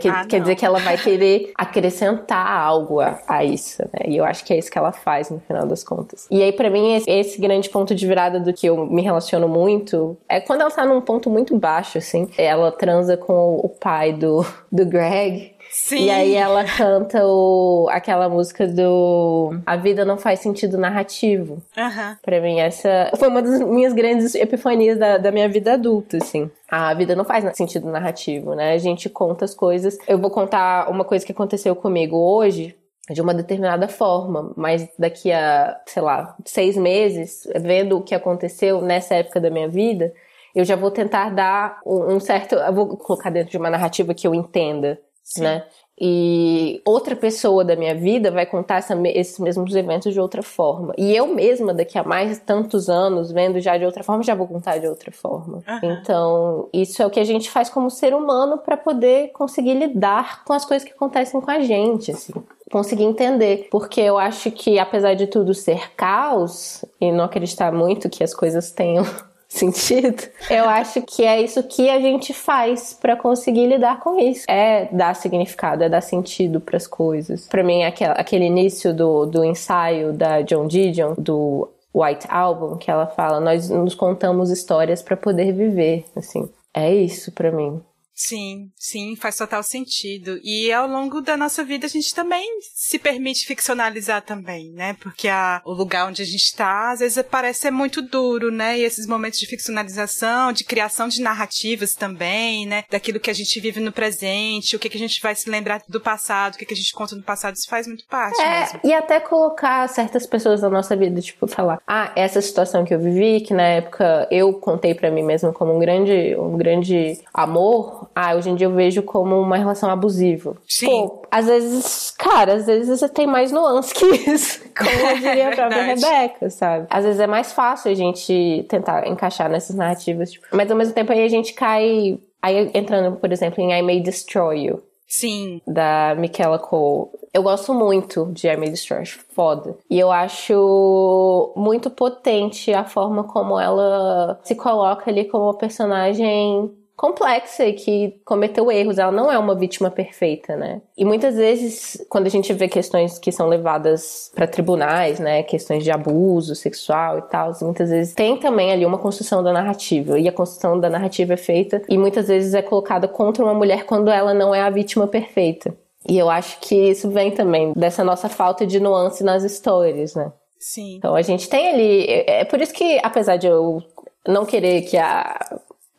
Que, ah, quer dizer que ela vai querer acrescentar algo a, a, isso, né? E eu acho que é isso que ela faz no final das contas. E aí, para mim, esse, esse, grande ponto de virada do que eu me relaciono muito é quando ela tá num ponto muito baixo, assim. Ela transa com o pai do, do Greg. Sim. E aí ela canta o, aquela música do A Vida Não Faz Sentido Narrativo. Uhum. Pra mim, essa foi uma das minhas grandes epifanias da, da minha vida adulta, assim. A vida não faz sentido narrativo, né? A gente conta as coisas. Eu vou contar uma coisa que aconteceu comigo hoje, de uma determinada forma, mas daqui a, sei lá, seis meses, vendo o que aconteceu nessa época da minha vida, eu já vou tentar dar um certo. Eu vou colocar dentro de uma narrativa que eu entenda Sim. né? E outra pessoa da minha vida vai contar essa, esses mesmos eventos de outra forma. E eu mesma, daqui a mais tantos anos, vendo já de outra forma, já vou contar de outra forma. Uhum. Então, isso é o que a gente faz como ser humano para poder conseguir lidar com as coisas que acontecem com a gente, assim conseguir entender. Porque eu acho que, apesar de tudo ser caos, e não acreditar muito que as coisas tenham sentido. Eu acho que é isso que a gente faz para conseguir lidar com isso. É dar significado, é dar sentido para as coisas. Para mim, aquele, aquele início do, do ensaio da John Didion, do White Album, que ela fala: Nós nos contamos histórias para poder viver. Assim, é isso para mim. Sim, sim, faz total sentido. E ao longo da nossa vida a gente também se permite ficcionalizar também, né? Porque a, o lugar onde a gente está, às vezes parece ser muito duro, né? E esses momentos de ficcionalização, de criação de narrativas também, né? Daquilo que a gente vive no presente, o que, que a gente vai se lembrar do passado, o que, que a gente conta no passado, isso faz muito parte é, mesmo. E até colocar certas pessoas na nossa vida, tipo, falar, ah, essa situação que eu vivi, que na época eu contei para mim mesma como um grande, um grande amor, ah, hoje em dia eu vejo como uma relação abusiva. Sim. Pô, às vezes, cara, às vezes você tem mais nuance que isso. Como eu diria a própria Rebeca, sabe? Às vezes é mais fácil a gente tentar encaixar nessas narrativas. Tipo, mas ao mesmo tempo aí a gente cai. Aí entrando, por exemplo, em I May Destroy You. Sim. Da Michaela Cole. Eu gosto muito de I May Destroy, acho foda. E eu acho muito potente a forma como ela se coloca ali como uma personagem complexa e que cometeu erros. Ela não é uma vítima perfeita, né? E muitas vezes, quando a gente vê questões que são levadas para tribunais, né, questões de abuso sexual e tal, muitas vezes tem também ali uma construção da narrativa. E a construção da narrativa é feita e muitas vezes é colocada contra uma mulher quando ela não é a vítima perfeita. E eu acho que isso vem também dessa nossa falta de nuance nas histórias, né? Sim. Então a gente tem ali. É, é por isso que, apesar de eu não querer que a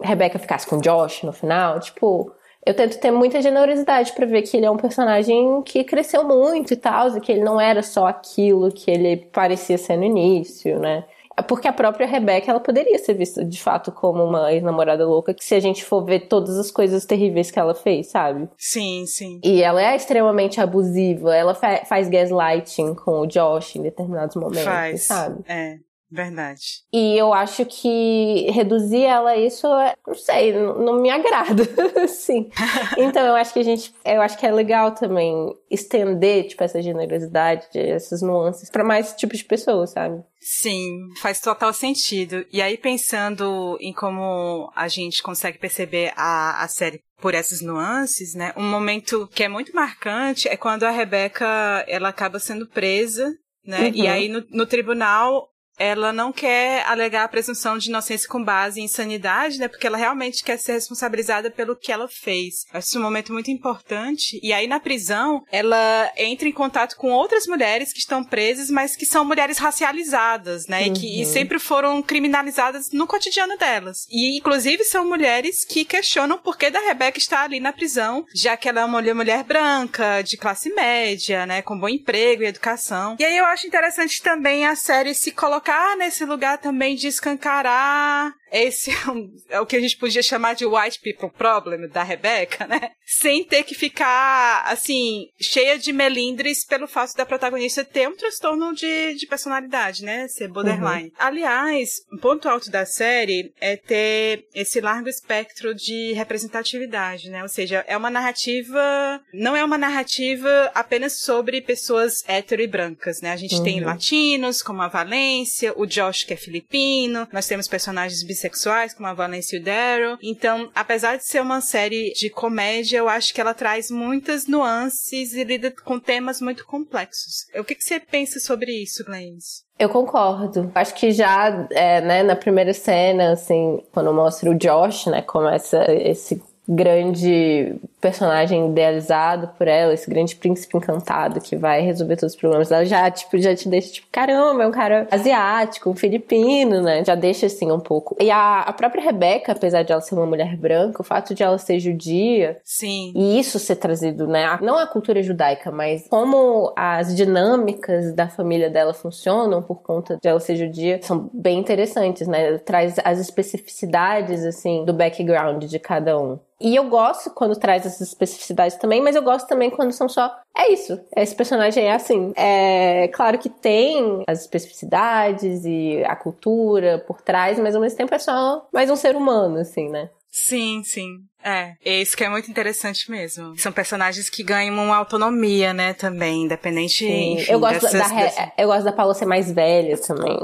Rebecca ficasse com Josh no final, tipo, eu tento ter muita generosidade para ver que ele é um personagem que cresceu muito e tal, e que ele não era só aquilo que ele parecia ser no início, né? Porque a própria Rebecca, ela poderia ser vista de fato como uma ex-namorada louca, que se a gente for ver todas as coisas terríveis que ela fez, sabe? Sim, sim. E ela é extremamente abusiva, ela fa faz gaslighting com o Josh em determinados momentos, faz. sabe? É. Verdade. E eu acho que reduzir ela a isso, não sei, não me agrada, sim. Então eu acho que a gente, eu acho que é legal também estender, tipo, essa generosidade, essas nuances para mais tipos de pessoas, sabe? Sim, faz total sentido. E aí pensando em como a gente consegue perceber a, a série por essas nuances, né? Um momento que é muito marcante é quando a Rebeca, ela acaba sendo presa né? Uhum. E aí no, no, tribunal ela não quer alegar a presunção de inocência com base em insanidade, né? Porque ela realmente quer ser responsabilizada pelo que ela fez. Acho isso um momento muito importante. E aí, na prisão, ela entra em contato com outras mulheres que estão presas, mas que são mulheres racializadas, né? Uhum. E que e uhum. sempre foram criminalizadas no cotidiano delas. E, inclusive, são mulheres que questionam por que da Rebeca está ali na prisão, já que ela é uma mulher branca, de classe média, né? Com bom emprego e educação. E aí eu acho interessante também a série se colocar colocar nesse lugar também de escancarar esse é o que a gente podia chamar de white people problem da Rebecca, né? Sem ter que ficar, assim, cheia de melindres pelo fato da protagonista ter um transtorno de, de personalidade, né? Ser borderline. Uhum. Aliás, um ponto alto da série é ter esse largo espectro de representatividade, né? Ou seja, é uma narrativa, não é uma narrativa apenas sobre pessoas hétero e brancas, né? A gente uhum. tem latinos, como a Valência, o Josh, que é filipino, nós temos personagens bissexuais, como a o Daryl. Então, apesar de ser uma série de comédia, eu acho que ela traz muitas nuances e lida com temas muito complexos. O que, que você pensa sobre isso, Glennis? Eu concordo. Acho que já, é, né, na primeira cena, assim, quando mostra o Josh, né, começa esse grande personagem idealizado por ela, esse grande príncipe encantado que vai resolver todos os problemas dela, já, tipo, já te deixa, tipo, caramba, é um cara asiático, um filipino, né? Já deixa, assim, um pouco. E a, a própria Rebeca, apesar de ela ser uma mulher branca, o fato de ela ser judia... Sim. E isso ser trazido, né? Não a cultura judaica, mas como as dinâmicas da família dela funcionam por conta de ela ser judia, são bem interessantes, né? Traz as especificidades, assim, do background de cada um. E eu gosto quando traz essas especificidades também, mas eu gosto também quando são só. É isso. Esse personagem é assim. É claro que tem as especificidades e a cultura por trás, mas ao mesmo tempo é só mais um ser humano, assim, né? Sim, sim. É, isso que é muito interessante mesmo. São personagens que ganham uma autonomia, né, também, independente. Enfim, eu gosto dessas, da, dessas... eu gosto da Paula ser mais velha também,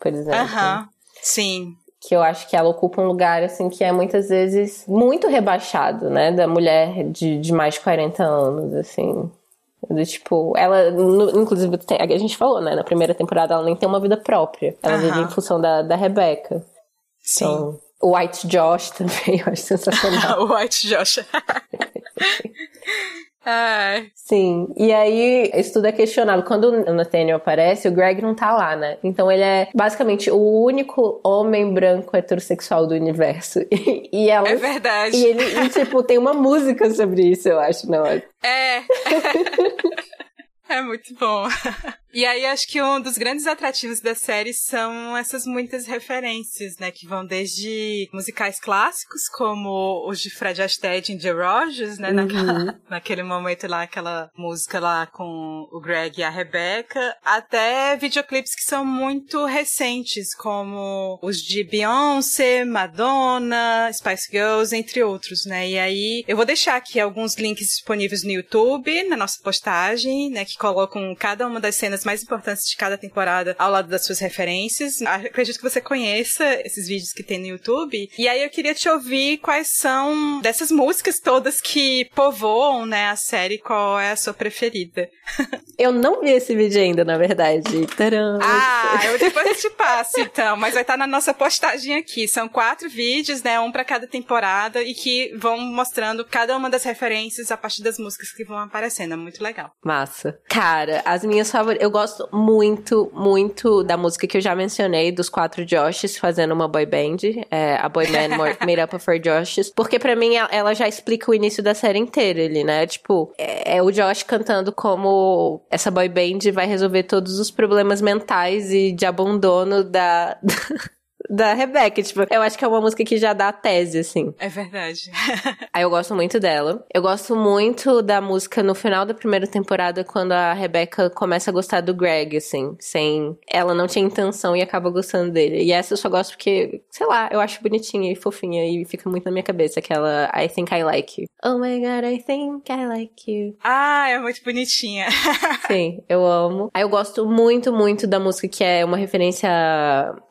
por exemplo. Aham. Sim, que eu acho que ela ocupa um lugar assim que é muitas vezes muito rebaixado, né, da mulher de, de mais de 40 anos, assim. Do, tipo, ela, no, inclusive, a gente falou, né, na primeira temporada ela nem tem uma vida própria. Ela vive em função da, da Rebeca. Sim. Então, o White Josh também, eu acho sensacional. o White Josh. Ai. Sim, e aí isso tudo é questionado. Quando o Nathaniel aparece, o Greg não tá lá, né? Então ele é basicamente o único homem branco heterossexual do universo. E, e ela, é verdade. E ele, e, tipo, tem uma música sobre isso, eu acho, não é? É. É muito bom. E aí acho que um dos grandes atrativos da série são essas muitas referências, né, que vão desde musicais clássicos como os de Fred Astaire e The Rogers, né, uhum. naquela, naquele momento lá, aquela música lá com o Greg e a Rebecca, até videoclipes que são muito recentes, como os de Beyoncé, Madonna, Spice Girls, entre outros, né? E aí eu vou deixar aqui alguns links disponíveis no YouTube, na nossa postagem, né, que colocam cada uma das cenas mais importantes de cada temporada ao lado das suas referências. Acredito que você conheça esses vídeos que tem no YouTube. E aí eu queria te ouvir quais são dessas músicas todas que povoam, né, a série, qual é a sua preferida. eu não vi esse vídeo ainda, na verdade. Tcharam. Ah, eu depois te passo, então. Mas vai estar na nossa postagem aqui. São quatro vídeos, né, um para cada temporada e que vão mostrando cada uma das referências a partir das músicas que vão aparecendo. É muito legal. Massa. Cara, as minhas favoritas. Eu gosto muito, muito da música que eu já mencionei, dos quatro Joshes fazendo uma boy band. É, a boy band made up of four Joshes. Porque para mim ela já explica o início da série inteira ali, né? Tipo, é, é o Josh cantando como essa boy band vai resolver todos os problemas mentais e de abandono da. da Rebecca. Tipo, eu acho que é uma música que já dá a tese, assim. É verdade. Aí eu gosto muito dela. Eu gosto muito da música no final da primeira temporada, quando a Rebecca começa a gostar do Greg, assim, sem. Ela não tinha intenção e acaba gostando dele. E essa eu só gosto porque, sei lá, eu acho bonitinha e fofinha e fica muito na minha cabeça aquela I think I like you. Oh my god, I think I like you. Ah, é muito bonitinha. Sim, eu amo. Aí eu gosto muito, muito da música que é uma referência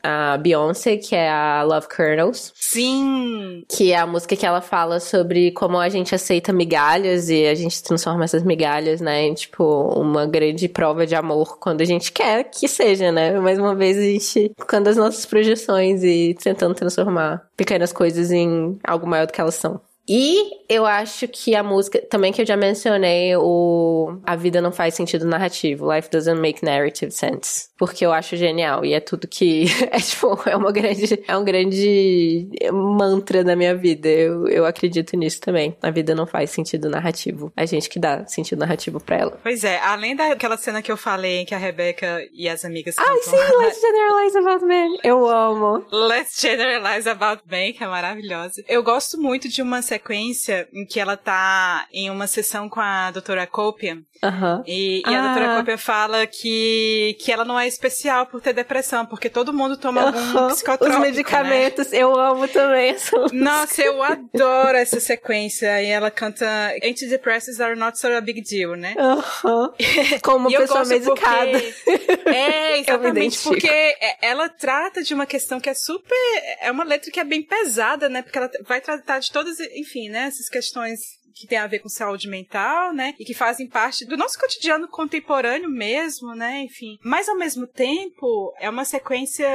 a Beyoncé que é a Love Kernels. Sim! Que é a música que ela fala sobre como a gente aceita migalhas e a gente transforma essas migalhas, né, em, tipo, uma grande prova de amor quando a gente quer que seja, né? Mais uma vez a gente ficando as nossas projeções e tentando transformar pequenas coisas em algo maior do que elas são. E eu acho que a música, também que eu já mencionei, o A Vida Não Faz Sentido Narrativo, Life Doesn't Make Narrative Sense. Porque eu acho genial. E é tudo que. É tipo, é uma grande. É um grande mantra da minha vida. Eu, eu acredito nisso também. A vida não faz sentido narrativo. A gente que dá sentido narrativo pra ela. Pois é, além daquela cena que eu falei que a Rebecca e as amigas. Ai, sim, Let's Generalize About Men. Eu amo. Let's Generalize About Men, que é maravilhosa. Eu gosto muito de uma sequência em que ela tá em uma sessão com a doutora Copia. Uhum. E, e ah. a doutora Copia fala que, que ela não é especial por ter depressão, porque todo mundo toma algum uhum. psicotrópico, Os medicamentos, né? eu amo também essa Nossa, eu adoro essa sequência. E ela canta Antidepressants are not so a big deal, né? Uhum. Como uma pessoa medicada. Porque... É, exatamente, porque ela trata de uma questão que é super... É uma letra que é bem pesada, né? Porque ela vai tratar de todas enfim, né, essas questões que tem a ver com saúde mental, né? E que fazem parte do nosso cotidiano contemporâneo mesmo, né? Enfim. Mas ao mesmo tempo, é uma sequência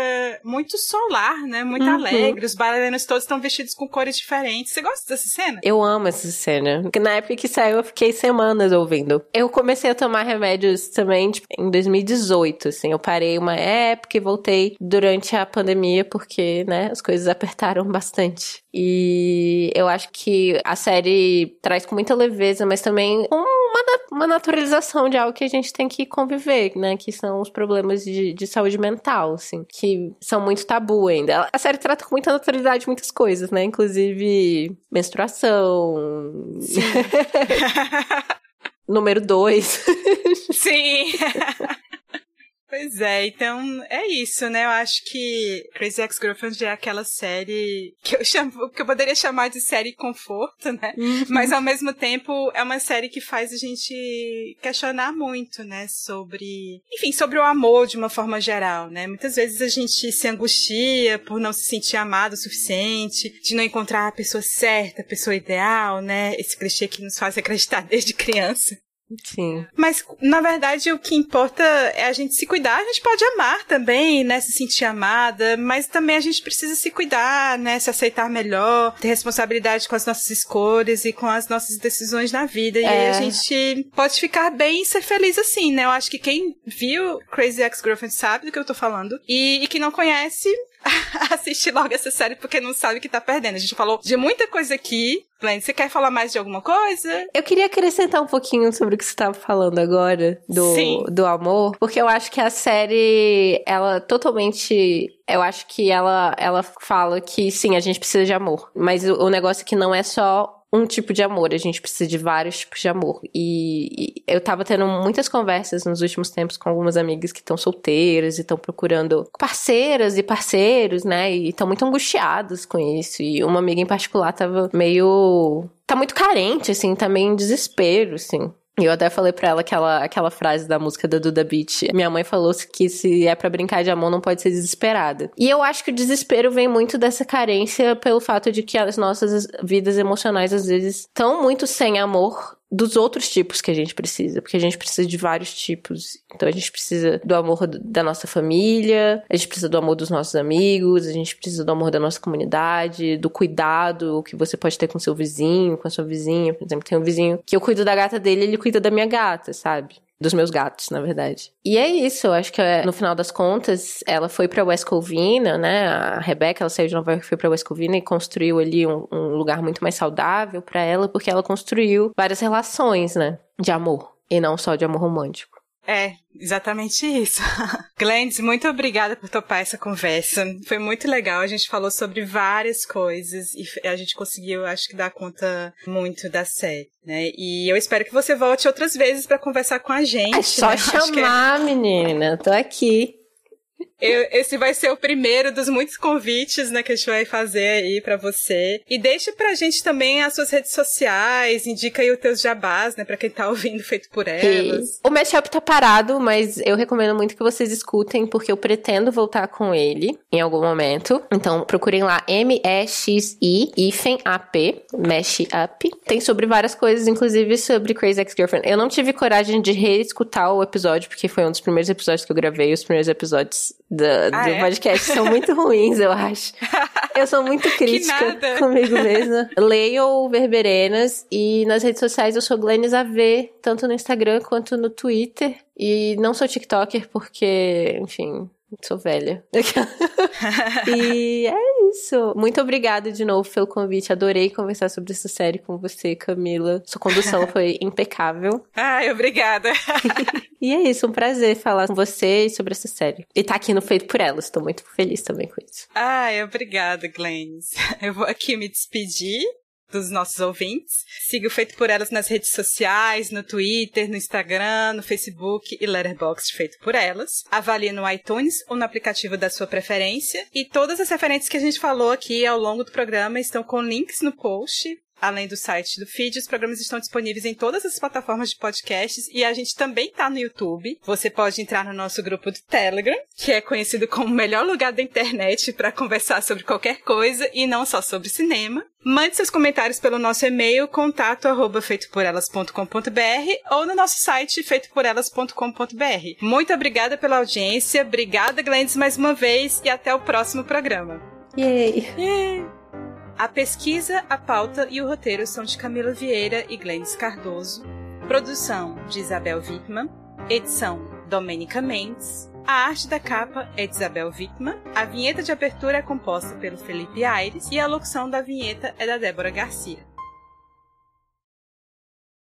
muito solar, né? Muito uhum. alegre. Os bailarinos todos estão vestidos com cores diferentes. Você gosta dessa cena? Eu amo essa cena. Porque na época que saiu, eu fiquei semanas ouvindo. Eu comecei a tomar remédios também, tipo, em 2018, assim. Eu parei uma época e voltei durante a pandemia, porque, né, as coisas apertaram bastante. E eu acho que a série traz com muita leveza, mas também uma, uma naturalização de algo que a gente tem que conviver, né? Que são os problemas de, de saúde mental, assim, que são muito tabu ainda. A série trata com muita naturalidade muitas coisas, né? Inclusive menstruação. Número dois. Sim. Pois é, então é isso, né? Eu acho que Crazy Ex-Girlfriend é aquela série que eu, chamo, que eu poderia chamar de série conforto, né? Uhum. Mas ao mesmo tempo é uma série que faz a gente questionar muito, né? Sobre, enfim, sobre o amor de uma forma geral, né? Muitas vezes a gente se angustia por não se sentir amado o suficiente, de não encontrar a pessoa certa, a pessoa ideal, né? Esse clichê que nos faz acreditar desde criança. Sim. Mas, na verdade, o que importa é a gente se cuidar. A gente pode amar também, né? Se sentir amada, mas também a gente precisa se cuidar, né? Se aceitar melhor, ter responsabilidade com as nossas escolhas e com as nossas decisões na vida. É. E aí a gente pode ficar bem e ser feliz assim, né? Eu acho que quem viu Crazy Ex-Girlfriend sabe do que eu tô falando. E, e que não conhece, assiste logo essa série porque não sabe o que tá perdendo. A gente falou de muita coisa aqui. Glenn, você quer falar mais de alguma coisa? Eu queria acrescentar um pouquinho sobre o que você estava falando agora do, Sim. do amor, porque eu acho que a série, ela totalmente eu acho que ela, ela fala que sim, a gente precisa de amor. Mas o, o negócio é que não é só um tipo de amor, a gente precisa de vários tipos de amor. E, e eu tava tendo muitas conversas nos últimos tempos com algumas amigas que estão solteiras e estão procurando parceiras e parceiros, né? E estão muito angustiadas com isso. E uma amiga em particular tava meio. tá muito carente, assim, tá meio em desespero, assim. Eu até falei pra ela aquela, aquela frase da música da Duda Beat. Minha mãe falou que se é para brincar de amor, não pode ser desesperada. E eu acho que o desespero vem muito dessa carência pelo fato de que as nossas vidas emocionais às vezes estão muito sem amor dos outros tipos que a gente precisa, porque a gente precisa de vários tipos. Então a gente precisa do amor da nossa família, a gente precisa do amor dos nossos amigos, a gente precisa do amor da nossa comunidade, do cuidado que você pode ter com seu vizinho, com a sua vizinha. Por exemplo, tem um vizinho que eu cuido da gata dele, ele cuida da minha gata, sabe? Dos meus gatos, na verdade. E é isso, eu acho que é, no final das contas, ela foi para West Covina, né? A Rebecca, ela saiu de Nova York, foi para West Covina e construiu ali um, um lugar muito mais saudável para ela, porque ela construiu várias relações, né? De amor, e não só de amor romântico. É, exatamente isso. Glendes, muito obrigada por topar essa conversa. Foi muito legal. A gente falou sobre várias coisas e a gente conseguiu, acho que, dar conta muito da série, né? E eu espero que você volte outras vezes para conversar com a gente. É só né? É chamar, é... menina. Tô aqui. Eu, esse vai ser o primeiro dos muitos convites, né, que a gente vai fazer aí para você. E deixa pra gente também as suas redes sociais, indica aí os teus jabás, né, pra quem tá ouvindo feito por elas. O Mashup tá parado, mas eu recomendo muito que vocês escutem, porque eu pretendo voltar com ele em algum momento. Então procurem lá M-E-X-I hífen A-P, Mashup. Tem sobre várias coisas, inclusive sobre Crazy Ex-Girlfriend. Eu não tive coragem de reescutar o episódio, porque foi um dos primeiros episódios que eu gravei, os primeiros episódios do, ah, do é? podcast são muito ruins, eu acho. Eu sou muito crítica comigo mesma. Leio Verberenas e nas redes sociais eu sou Glennis AV, tanto no Instagram quanto no Twitter. E não sou TikToker porque, enfim, Sou velha. e é isso. Muito obrigada de novo pelo convite. Adorei conversar sobre essa série com você, Camila. Sua condução foi impecável. Ai, obrigada. e é isso, um prazer falar com você sobre essa série. E tá aqui no Feito por Elas. Estou muito feliz também com isso. Ai, obrigada, Glenn. Eu vou aqui me despedir dos nossos ouvintes. Siga o Feito por Elas nas redes sociais, no Twitter, no Instagram, no Facebook e Letterboxd Feito por Elas. Avalie no iTunes ou no aplicativo da sua preferência. E todas as referências que a gente falou aqui ao longo do programa estão com links no post Além do site do feed, os programas estão disponíveis em todas as plataformas de podcasts e a gente também tá no YouTube. Você pode entrar no nosso grupo do Telegram, que é conhecido como o melhor lugar da internet para conversar sobre qualquer coisa e não só sobre cinema. Mande seus comentários pelo nosso e-mail contato arroba feitoporelas.com.br ou no nosso site feitoporelas.com.br. Muito obrigada pela audiência, obrigada Glendes mais uma vez e até o próximo programa. Yay! Yay. A pesquisa, a pauta e o roteiro são de Camila Vieira e Glendes Cardoso. Produção de Isabel Wittmann. Edição Domênica Mendes. A arte da capa é de Isabel Wittmann. A vinheta de abertura é composta pelo Felipe Aires e a locução da vinheta é da Débora Garcia.